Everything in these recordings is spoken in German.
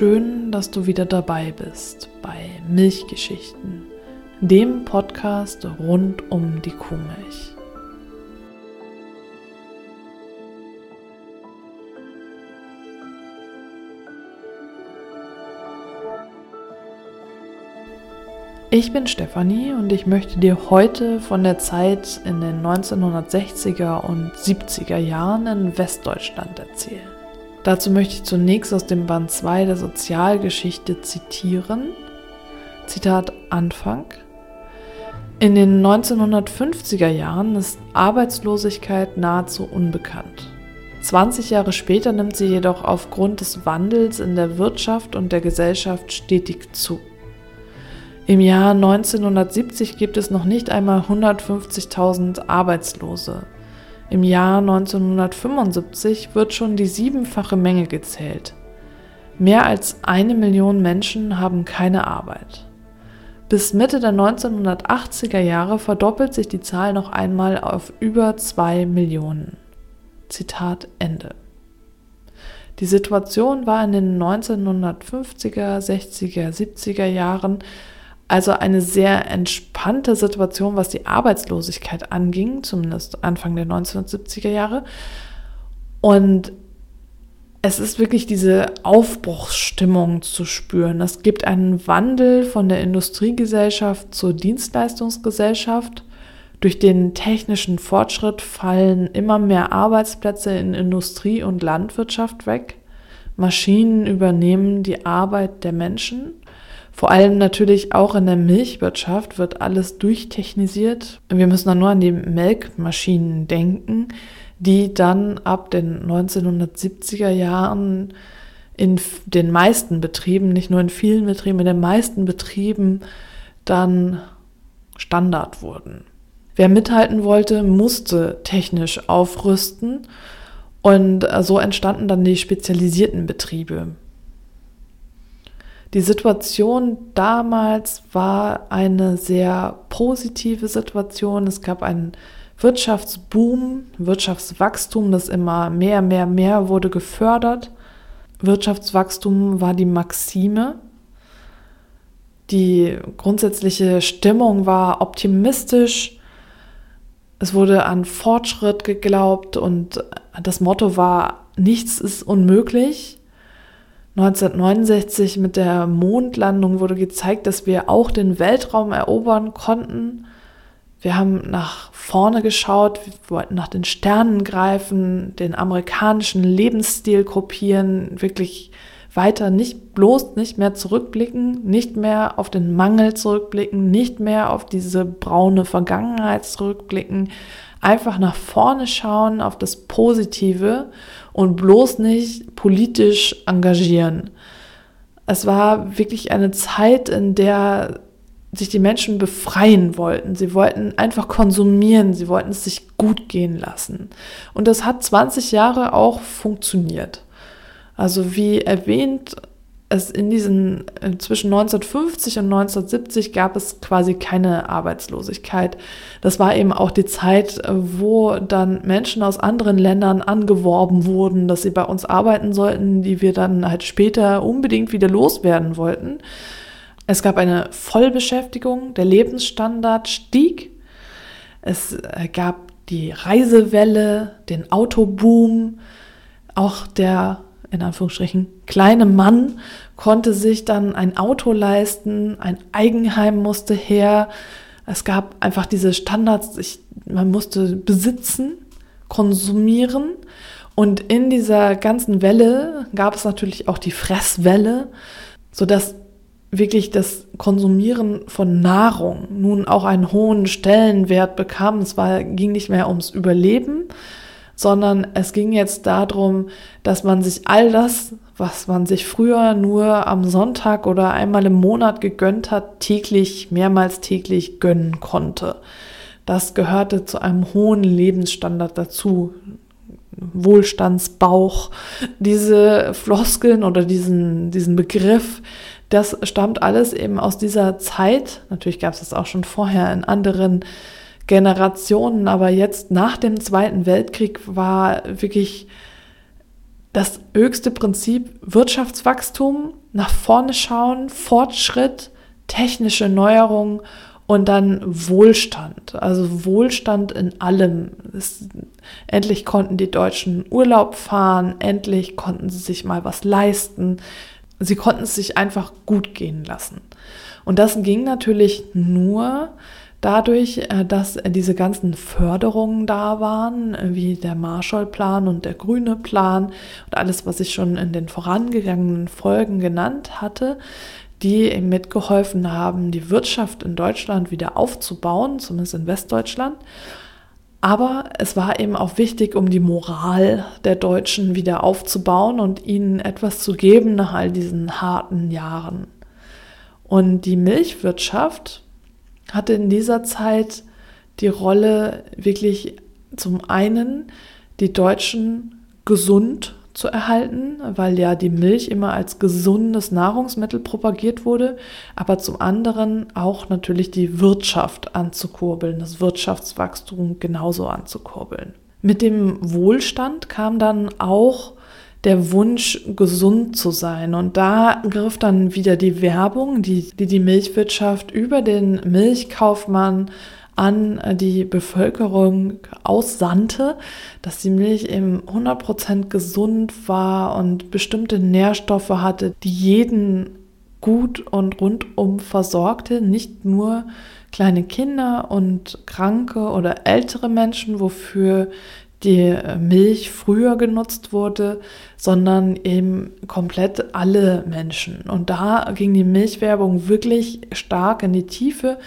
schön, dass du wieder dabei bist bei Milchgeschichten, dem Podcast rund um die Kuhmilch. Ich bin Stefanie und ich möchte dir heute von der Zeit in den 1960er und 70er Jahren in Westdeutschland erzählen. Dazu möchte ich zunächst aus dem Band 2 der Sozialgeschichte zitieren. Zitat Anfang. In den 1950er Jahren ist Arbeitslosigkeit nahezu unbekannt. 20 Jahre später nimmt sie jedoch aufgrund des Wandels in der Wirtschaft und der Gesellschaft stetig zu. Im Jahr 1970 gibt es noch nicht einmal 150.000 Arbeitslose. Im Jahr 1975 wird schon die siebenfache Menge gezählt. Mehr als eine Million Menschen haben keine Arbeit. Bis Mitte der 1980er Jahre verdoppelt sich die Zahl noch einmal auf über zwei Millionen. Zitat Ende. Die Situation war in den 1950er, 60er, 70er Jahren also eine sehr entspannte Situation, was die Arbeitslosigkeit anging, zumindest Anfang der 1970er Jahre. Und es ist wirklich diese Aufbruchsstimmung zu spüren. Es gibt einen Wandel von der Industriegesellschaft zur Dienstleistungsgesellschaft. Durch den technischen Fortschritt fallen immer mehr Arbeitsplätze in Industrie und Landwirtschaft weg. Maschinen übernehmen die Arbeit der Menschen vor allem natürlich auch in der Milchwirtschaft wird alles durchtechnisiert. Wir müssen dann nur an die Melkmaschinen denken, die dann ab den 1970er Jahren in den meisten Betrieben, nicht nur in vielen Betrieben, in den meisten Betrieben dann Standard wurden. Wer mithalten wollte, musste technisch aufrüsten und so entstanden dann die spezialisierten Betriebe. Die Situation damals war eine sehr positive Situation. Es gab einen Wirtschaftsboom, Wirtschaftswachstum, das immer mehr, mehr, mehr wurde gefördert. Wirtschaftswachstum war die Maxime. Die grundsätzliche Stimmung war optimistisch. Es wurde an Fortschritt geglaubt und das Motto war, nichts ist unmöglich. 1969 mit der Mondlandung wurde gezeigt, dass wir auch den Weltraum erobern konnten. Wir haben nach vorne geschaut, wir wollten nach den Sternen greifen, den amerikanischen Lebensstil kopieren, wirklich weiter nicht bloß nicht mehr zurückblicken, nicht mehr auf den Mangel zurückblicken, nicht mehr auf diese braune Vergangenheit zurückblicken, einfach nach vorne schauen auf das Positive und bloß nicht politisch engagieren. Es war wirklich eine Zeit, in der sich die Menschen befreien wollten. Sie wollten einfach konsumieren, sie wollten es sich gut gehen lassen. Und das hat 20 Jahre auch funktioniert. Also wie erwähnt, es in diesen äh, zwischen 1950 und 1970 gab es quasi keine Arbeitslosigkeit. Das war eben auch die Zeit, äh, wo dann Menschen aus anderen Ländern angeworben wurden, dass sie bei uns arbeiten sollten, die wir dann halt später unbedingt wieder loswerden wollten. Es gab eine Vollbeschäftigung, der Lebensstandard stieg. Es äh, gab die Reisewelle, den Autoboom, auch der in Anführungsstrichen kleine Mann konnte sich dann ein Auto leisten, ein Eigenheim musste her. Es gab einfach diese Standards, ich, man musste besitzen, konsumieren. Und in dieser ganzen Welle gab es natürlich auch die Fresswelle, sodass wirklich das Konsumieren von Nahrung nun auch einen hohen Stellenwert bekam. Es war, ging nicht mehr ums Überleben, sondern es ging jetzt darum, dass man sich all das, was man sich früher nur am Sonntag oder einmal im Monat gegönnt hat, täglich, mehrmals täglich gönnen konnte. Das gehörte zu einem hohen Lebensstandard dazu. Wohlstandsbauch, diese Floskeln oder diesen, diesen Begriff, das stammt alles eben aus dieser Zeit. Natürlich gab es das auch schon vorher in anderen Generationen, aber jetzt nach dem Zweiten Weltkrieg war wirklich das höchste Prinzip Wirtschaftswachstum nach vorne schauen, Fortschritt, technische Neuerungen und dann Wohlstand, also Wohlstand in allem. Es, endlich konnten die Deutschen Urlaub fahren, endlich konnten sie sich mal was leisten. Sie konnten es sich einfach gut gehen lassen. Und das ging natürlich nur dadurch, äh, dass diese ganzen Förderungen da waren, wie der Marshallplan und der Grüne Plan und alles, was ich schon in den vorangegangenen Folgen genannt hatte, die eben mitgeholfen haben, die Wirtschaft in Deutschland wieder aufzubauen, zumindest in Westdeutschland. Aber es war eben auch wichtig, um die Moral der Deutschen wieder aufzubauen und ihnen etwas zu geben nach all diesen harten Jahren. Und die Milchwirtschaft hatte in dieser Zeit die Rolle, wirklich zum einen die Deutschen gesund zu erhalten, weil ja die Milch immer als gesundes Nahrungsmittel propagiert wurde, aber zum anderen auch natürlich die Wirtschaft anzukurbeln, das Wirtschaftswachstum genauso anzukurbeln. Mit dem Wohlstand kam dann auch der Wunsch, gesund zu sein. Und da griff dann wieder die Werbung, die die, die Milchwirtschaft über den Milchkaufmann an die Bevölkerung aussandte, dass die Milch eben 100% gesund war und bestimmte Nährstoffe hatte, die jeden gut und rundum versorgte, nicht nur kleine Kinder und kranke oder ältere Menschen, wofür die Milch früher genutzt wurde, sondern eben komplett alle Menschen. Und da ging die Milchwerbung wirklich stark in die Tiefe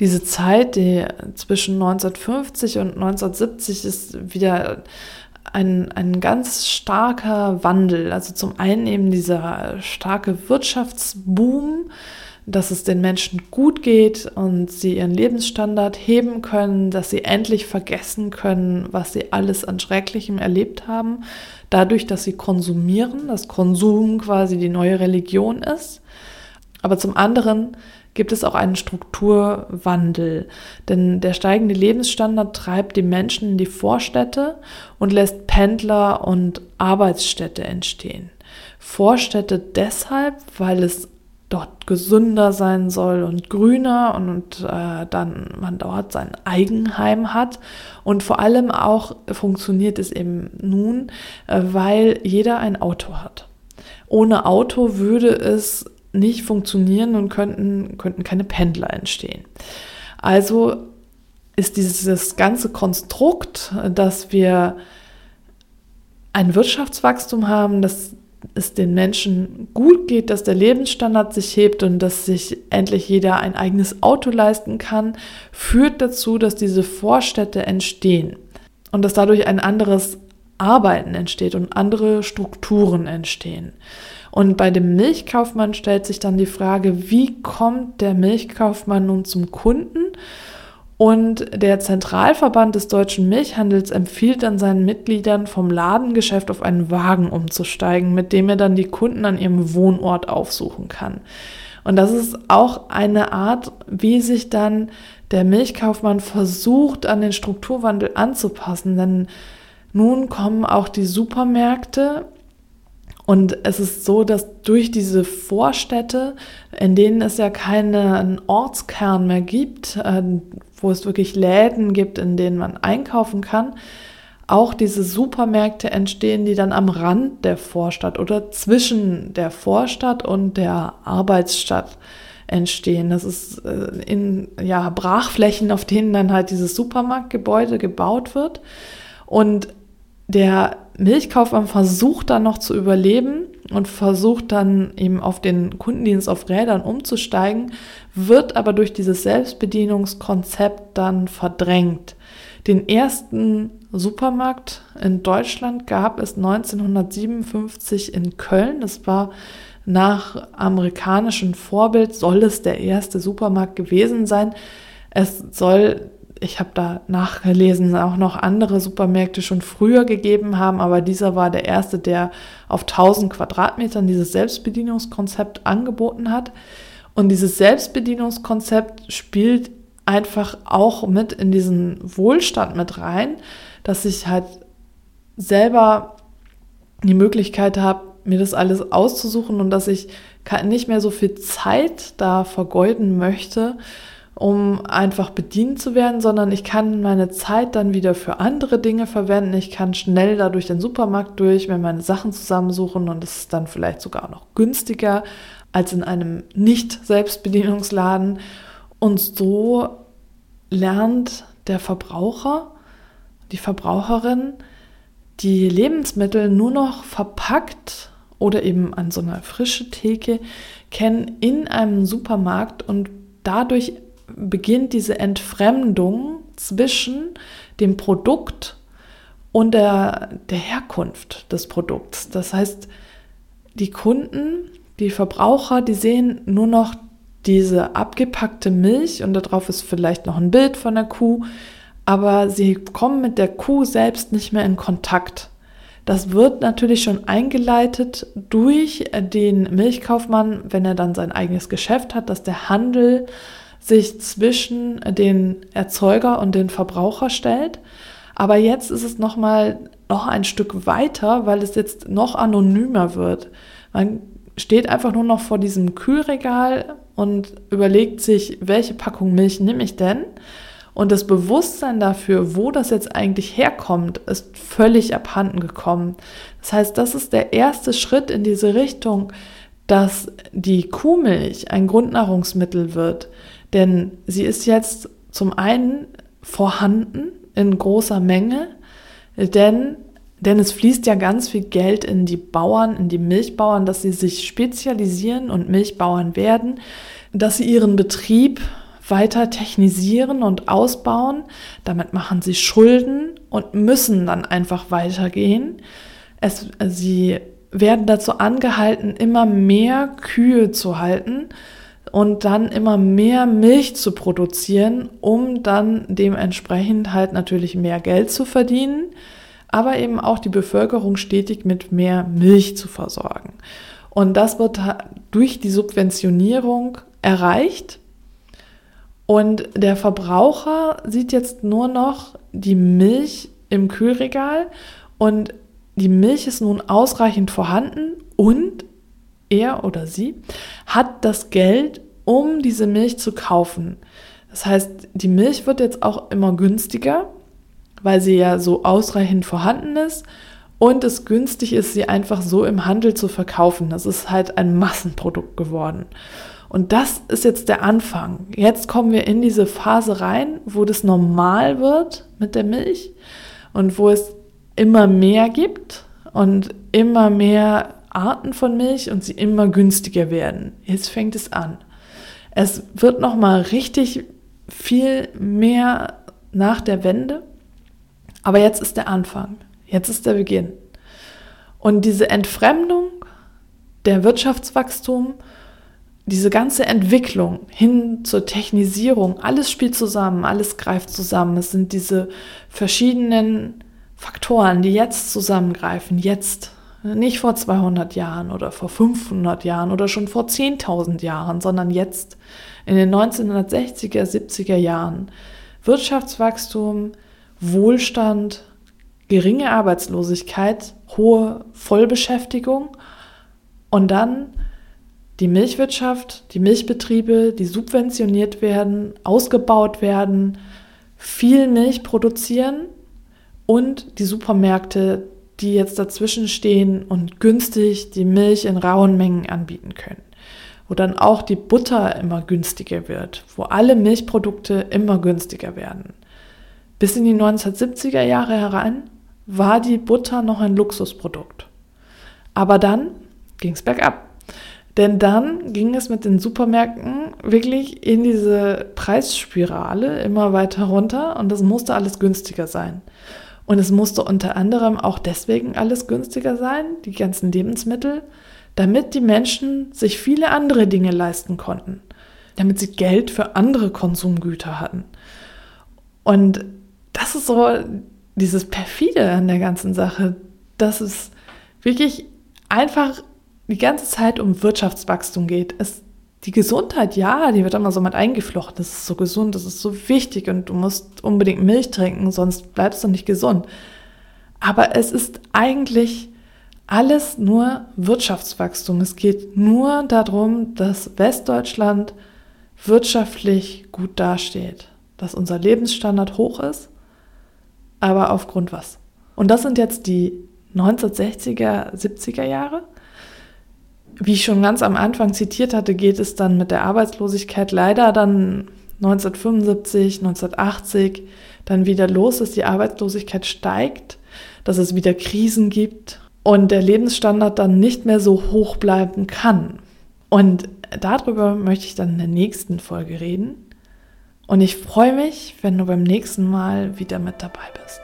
diese Zeit, die zwischen 1950 und 1970 ist wieder ein, ein ganz starker Wandel. Also zum einen eben dieser starke Wirtschaftsboom, dass es den Menschen gut geht und sie ihren Lebensstandard heben können, dass sie endlich vergessen können, was sie alles an Schrecklichem erlebt haben, dadurch, dass sie konsumieren, dass Konsum quasi die neue Religion ist. Aber zum anderen gibt es auch einen Strukturwandel. Denn der steigende Lebensstandard treibt die Menschen in die Vorstädte und lässt Pendler und Arbeitsstädte entstehen. Vorstädte deshalb, weil es dort gesünder sein soll und grüner und, und äh, dann man dort sein Eigenheim hat. Und vor allem auch funktioniert es eben nun, äh, weil jeder ein Auto hat. Ohne Auto würde es nicht funktionieren und könnten, könnten keine Pendler entstehen. Also ist dieses ganze Konstrukt, dass wir ein Wirtschaftswachstum haben, dass es den Menschen gut geht, dass der Lebensstandard sich hebt und dass sich endlich jeder ein eigenes Auto leisten kann, führt dazu, dass diese Vorstädte entstehen und dass dadurch ein anderes Arbeiten entsteht und andere Strukturen entstehen. Und bei dem Milchkaufmann stellt sich dann die Frage, wie kommt der Milchkaufmann nun zum Kunden? Und der Zentralverband des deutschen Milchhandels empfiehlt dann seinen Mitgliedern, vom Ladengeschäft auf einen Wagen umzusteigen, mit dem er dann die Kunden an ihrem Wohnort aufsuchen kann. Und das ist auch eine Art, wie sich dann der Milchkaufmann versucht, an den Strukturwandel anzupassen. Denn nun kommen auch die Supermärkte und es ist so, dass durch diese Vorstädte, in denen es ja keinen Ortskern mehr gibt, äh, wo es wirklich Läden gibt, in denen man einkaufen kann, auch diese Supermärkte entstehen, die dann am Rand der Vorstadt oder zwischen der Vorstadt und der Arbeitsstadt entstehen. Das ist äh, in ja, Brachflächen, auf denen dann halt dieses Supermarktgebäude gebaut wird. Und der Milchkaufmann versucht dann noch zu überleben und versucht dann eben auf den Kundendienst auf Rädern umzusteigen, wird aber durch dieses Selbstbedienungskonzept dann verdrängt. Den ersten Supermarkt in Deutschland gab es 1957 in Köln. Das war nach amerikanischem Vorbild, soll es der erste Supermarkt gewesen sein. Es soll ich habe da nachgelesen, auch noch andere Supermärkte schon früher gegeben haben, aber dieser war der erste, der auf 1000 Quadratmetern dieses Selbstbedienungskonzept angeboten hat. Und dieses Selbstbedienungskonzept spielt einfach auch mit in diesen Wohlstand mit rein, dass ich halt selber die Möglichkeit habe, mir das alles auszusuchen und dass ich nicht mehr so viel Zeit da vergeuden möchte, um einfach bedient zu werden, sondern ich kann meine Zeit dann wieder für andere Dinge verwenden. Ich kann schnell da durch den Supermarkt durch, mir meine Sachen zusammensuchen und es ist dann vielleicht sogar noch günstiger als in einem Nicht-Selbstbedienungsladen. Und so lernt der Verbraucher, die Verbraucherin, die Lebensmittel nur noch verpackt oder eben an so einer frischen Theke kennen in einem Supermarkt und dadurch beginnt diese Entfremdung zwischen dem Produkt und der, der Herkunft des Produkts. Das heißt, die Kunden, die Verbraucher, die sehen nur noch diese abgepackte Milch und darauf ist vielleicht noch ein Bild von der Kuh, aber sie kommen mit der Kuh selbst nicht mehr in Kontakt. Das wird natürlich schon eingeleitet durch den Milchkaufmann, wenn er dann sein eigenes Geschäft hat, dass der Handel sich zwischen den Erzeuger und den Verbraucher stellt. Aber jetzt ist es noch mal noch ein Stück weiter, weil es jetzt noch anonymer wird. Man steht einfach nur noch vor diesem Kühlregal und überlegt sich, welche Packung Milch nehme ich denn? Und das Bewusstsein dafür, wo das jetzt eigentlich herkommt, ist völlig abhanden gekommen. Das heißt, das ist der erste Schritt in diese Richtung, dass die Kuhmilch ein Grundnahrungsmittel wird. Denn sie ist jetzt zum einen vorhanden in großer Menge, denn, denn es fließt ja ganz viel Geld in die Bauern, in die Milchbauern, dass sie sich spezialisieren und Milchbauern werden, dass sie ihren Betrieb weiter technisieren und ausbauen. Damit machen sie Schulden und müssen dann einfach weitergehen. Es, sie werden dazu angehalten, immer mehr Kühe zu halten und dann immer mehr Milch zu produzieren, um dann dementsprechend halt natürlich mehr Geld zu verdienen, aber eben auch die Bevölkerung stetig mit mehr Milch zu versorgen. Und das wird durch die Subventionierung erreicht und der Verbraucher sieht jetzt nur noch die Milch im Kühlregal und die Milch ist nun ausreichend vorhanden und er oder sie hat das Geld, um diese Milch zu kaufen. Das heißt, die Milch wird jetzt auch immer günstiger, weil sie ja so ausreichend vorhanden ist und es günstig ist, sie einfach so im Handel zu verkaufen. Das ist halt ein Massenprodukt geworden. Und das ist jetzt der Anfang. Jetzt kommen wir in diese Phase rein, wo das normal wird mit der Milch und wo es immer mehr gibt und immer mehr Arten von Milch und sie immer günstiger werden. Jetzt fängt es an. Es wird noch mal richtig viel mehr nach der Wende, aber jetzt ist der Anfang. Jetzt ist der Beginn. Und diese Entfremdung, der Wirtschaftswachstum diese ganze Entwicklung hin zur Technisierung, alles spielt zusammen, alles greift zusammen. Es sind diese verschiedenen Faktoren, die jetzt zusammengreifen, jetzt, nicht vor 200 Jahren oder vor 500 Jahren oder schon vor 10.000 Jahren, sondern jetzt in den 1960er, 70er Jahren. Wirtschaftswachstum, Wohlstand, geringe Arbeitslosigkeit, hohe Vollbeschäftigung und dann die Milchwirtschaft, die Milchbetriebe, die subventioniert werden, ausgebaut werden, viel Milch produzieren und die Supermärkte, die jetzt dazwischen stehen und günstig die Milch in rauen Mengen anbieten können. Wo dann auch die Butter immer günstiger wird, wo alle Milchprodukte immer günstiger werden. Bis in die 1970er Jahre herein war die Butter noch ein Luxusprodukt. Aber dann ging es bergab. Denn dann ging es mit den Supermärkten wirklich in diese Preisspirale immer weiter runter und es musste alles günstiger sein. Und es musste unter anderem auch deswegen alles günstiger sein, die ganzen Lebensmittel, damit die Menschen sich viele andere Dinge leisten konnten, damit sie Geld für andere Konsumgüter hatten. Und das ist so dieses perfide an der ganzen Sache, dass es wirklich einfach die ganze Zeit um Wirtschaftswachstum geht. Es, die Gesundheit, ja, die wird immer so mit eingeflochten. Das ist so gesund, das ist so wichtig und du musst unbedingt Milch trinken, sonst bleibst du nicht gesund. Aber es ist eigentlich alles nur Wirtschaftswachstum. Es geht nur darum, dass Westdeutschland wirtschaftlich gut dasteht, dass unser Lebensstandard hoch ist, aber aufgrund was? Und das sind jetzt die 1960er, 70er Jahre. Wie ich schon ganz am Anfang zitiert hatte, geht es dann mit der Arbeitslosigkeit leider dann 1975, 1980 dann wieder los, dass die Arbeitslosigkeit steigt, dass es wieder Krisen gibt und der Lebensstandard dann nicht mehr so hoch bleiben kann. Und darüber möchte ich dann in der nächsten Folge reden. Und ich freue mich, wenn du beim nächsten Mal wieder mit dabei bist.